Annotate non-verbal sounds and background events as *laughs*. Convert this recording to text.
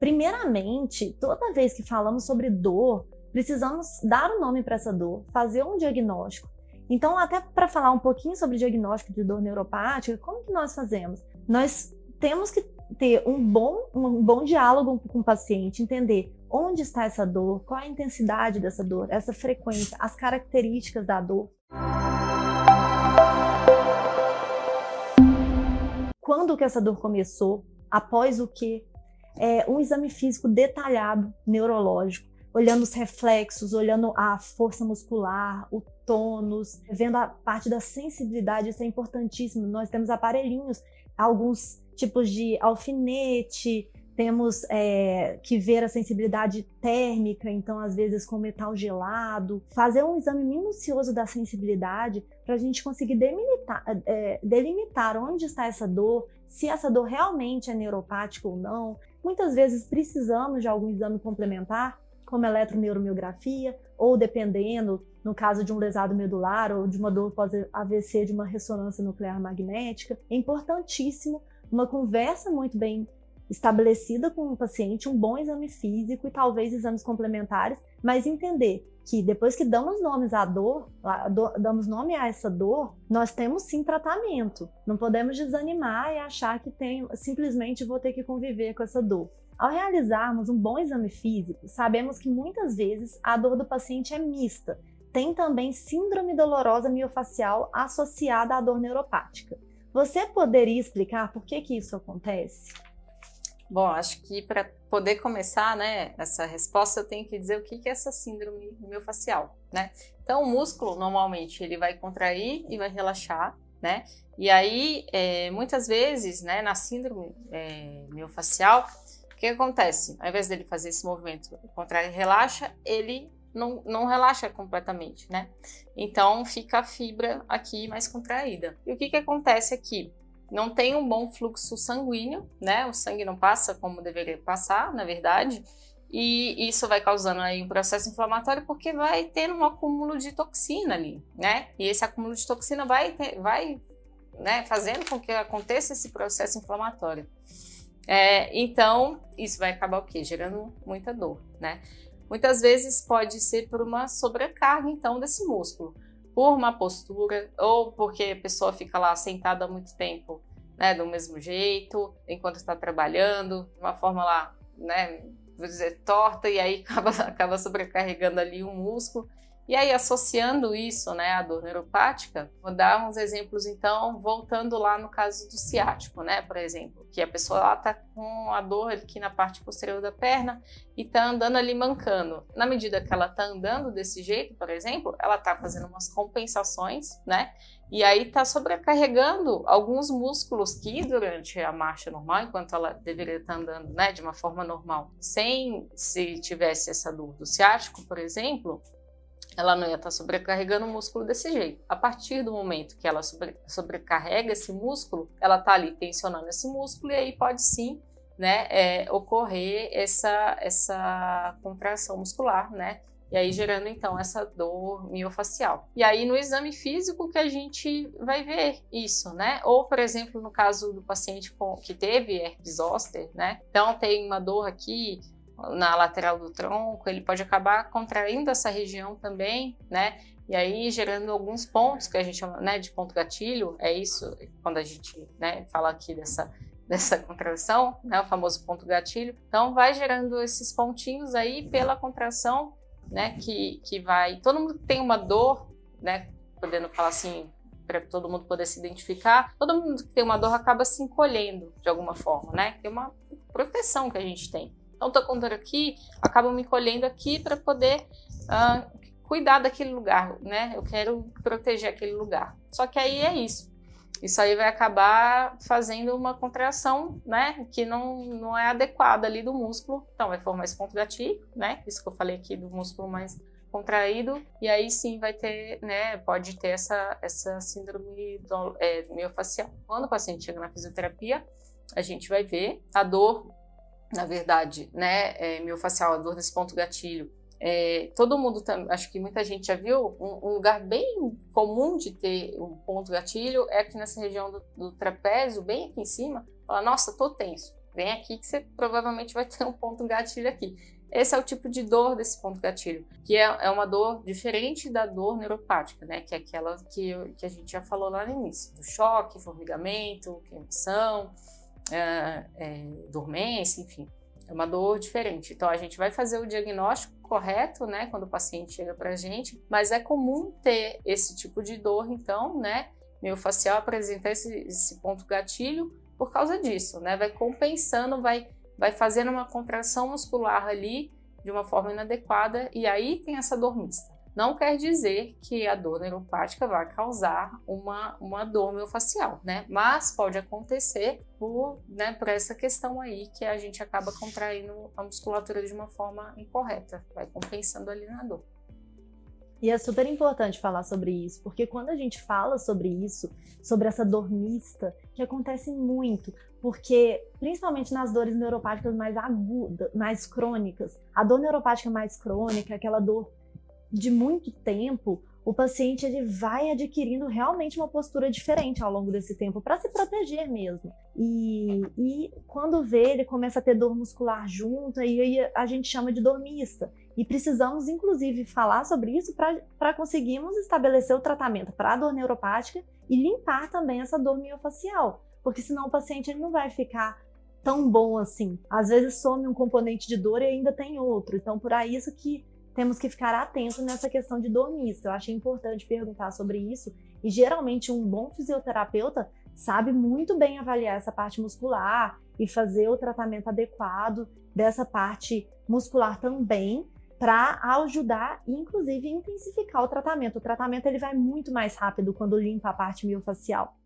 Primeiramente, toda vez que falamos sobre dor, precisamos dar um nome para essa dor, fazer um diagnóstico. Então, até para falar um pouquinho sobre diagnóstico de dor neuropática, como que nós fazemos? Nós temos que ter um bom, um bom diálogo com o paciente, entender onde está essa dor, qual a intensidade dessa dor, essa frequência, as características da dor. Quando que essa dor começou? Após o que? É, um exame físico detalhado, neurológico, olhando os reflexos, olhando a força muscular, o tônus, vendo a parte da sensibilidade, isso é importantíssimo. Nós temos aparelhinhos, alguns tipos de alfinete, temos é, que ver a sensibilidade térmica, então às vezes com metal gelado, fazer um exame minucioso da sensibilidade para a gente conseguir delimitar, é, delimitar onde está essa dor, se essa dor realmente é neuropática ou não. Muitas vezes precisamos de algum exame complementar, como eletroneuromiografia, ou dependendo, no caso de um lesado medular ou de uma dor pós-AVC de uma ressonância nuclear magnética. É importantíssimo uma conversa muito bem estabelecida com o paciente, um bom exame físico e talvez exames complementares, mas entender que depois que damos nomes à dor, damos nome a essa dor, nós temos sim tratamento. Não podemos desanimar e achar que tem, simplesmente vou ter que conviver com essa dor. Ao realizarmos um bom exame físico, sabemos que muitas vezes a dor do paciente é mista. Tem também síndrome dolorosa miofacial associada à dor neuropática. Você poderia explicar por que, que isso acontece? Bom, acho que para poder começar, né, essa resposta, eu tenho que dizer o que, é essa síndrome miofacial, né? Então, o músculo, normalmente, ele vai contrair e vai relaxar, né? E aí, é, muitas vezes, né, na síndrome é, miofacial, o que acontece? Ao invés dele fazer esse movimento contrai e relaxa, ele não, não relaxa completamente, né? Então fica a fibra aqui mais contraída. E o que, que acontece aqui? Não tem um bom fluxo sanguíneo, né? O sangue não passa como deveria passar, na verdade. E isso vai causando aí um processo inflamatório porque vai ter um acúmulo de toxina ali, né? E esse acúmulo de toxina vai, vai né, fazendo com que aconteça esse processo inflamatório. É, então, isso vai acabar o quê? Gerando muita dor, né? Muitas vezes pode ser por uma sobrecarga, então, desse músculo, por uma postura ou porque a pessoa fica lá sentada há muito tempo, né, do mesmo jeito, enquanto está trabalhando, de uma forma lá, né, vou dizer, torta, e aí *laughs* acaba, acaba sobrecarregando ali o músculo. E aí, associando isso né, à dor neuropática, vou dar uns exemplos, então, voltando lá no caso do ciático, né, por exemplo, que a pessoa está com a dor aqui na parte posterior da perna e está andando ali mancando. Na medida que ela está andando desse jeito, por exemplo, ela está fazendo umas compensações, né, e aí está sobrecarregando alguns músculos que durante a marcha normal, enquanto ela deveria estar tá andando né, de uma forma normal, sem se tivesse essa dor do ciático, por exemplo, ela não ia estar sobrecarregando o músculo desse jeito. A partir do momento que ela sobre, sobrecarrega esse músculo, ela está ali tensionando esse músculo e aí pode sim né, é, ocorrer essa, essa contração muscular, né? E aí gerando então essa dor miofacial. E aí no exame físico que a gente vai ver isso, né? Ou por exemplo no caso do paciente com, que teve herpes zoster, né? Então tem uma dor aqui na lateral do tronco, ele pode acabar contraindo essa região também, né? E aí gerando alguns pontos que a gente chama né, de ponto gatilho, é isso quando a gente né, fala aqui dessa, dessa contração, né, o famoso ponto gatilho. Então vai gerando esses pontinhos aí pela contração, né, que, que vai. Todo mundo tem uma dor, né, podendo falar assim, para todo mundo poder se identificar, todo mundo que tem uma dor acaba se encolhendo de alguma forma, né? Que é uma proteção que a gente tem. Então, estou dor aqui, acabo me colhendo aqui para poder uh, cuidar daquele lugar, né? Eu quero proteger aquele lugar. Só que aí é isso. Isso aí vai acabar fazendo uma contração, né? Que não, não é adequada ali do músculo. Então, vai formar esse ponto gatilho, né? Isso que eu falei aqui do músculo mais contraído e aí sim vai ter, né, pode ter essa, essa síndrome do, é. Quando o paciente chega na fisioterapia, a gente vai ver a dor na verdade, né, é, a dor desse ponto gatilho. É, todo mundo, acho que muita gente já viu, um, um, lugar bem comum de ter um ponto gatilho é aqui nessa região do, do trapézio, bem aqui em cima. Fala, nossa, tô tenso. Vem aqui que você provavelmente vai ter um ponto gatilho aqui. Esse é o tipo de dor desse ponto gatilho, que é, é uma dor diferente da dor neuropática, né? Que é aquela que, que a gente já falou lá no início, do choque, formigamento, queimação, é, é, dormência, enfim. É uma dor diferente. Então a gente vai fazer o diagnóstico correto, né? Quando o paciente chega para a gente, mas é comum ter esse tipo de dor, então, né? Miofacial apresentar esse, esse ponto gatilho por causa disso, né? Vai compensando, vai vai fazendo uma contração muscular ali de uma forma inadequada e aí tem essa dor mista. Não quer dizer que a dor neuropática vai causar uma, uma dor miofascial, né? Mas pode acontecer por, né, por essa questão aí que a gente acaba contraindo a musculatura de uma forma incorreta, vai compensando ali na dor. E é super importante falar sobre isso, porque quando a gente fala sobre isso, sobre essa dor mista, que acontece muito, porque principalmente nas dores neuropáticas mais agudas, mais crônicas, a dor neuropática mais crônica, aquela dor de muito tempo, o paciente ele vai adquirindo realmente uma postura diferente ao longo desse tempo para se proteger mesmo. E, e quando vê, ele começa a ter dor muscular junto, e aí a gente chama de dor mista. E precisamos, inclusive, falar sobre isso para conseguirmos estabelecer o tratamento para a dor neuropática e limpar também essa dor miofacial, porque senão o paciente ele não vai ficar tão bom assim. Às vezes some um componente de dor e ainda tem outro. Então, por aí isso que temos que ficar atentos nessa questão de dor mista. Eu achei importante perguntar sobre isso. E geralmente um bom fisioterapeuta sabe muito bem avaliar essa parte muscular e fazer o tratamento adequado dessa parte muscular também para ajudar inclusive intensificar o tratamento. O tratamento ele vai muito mais rápido quando limpa a parte miofacial.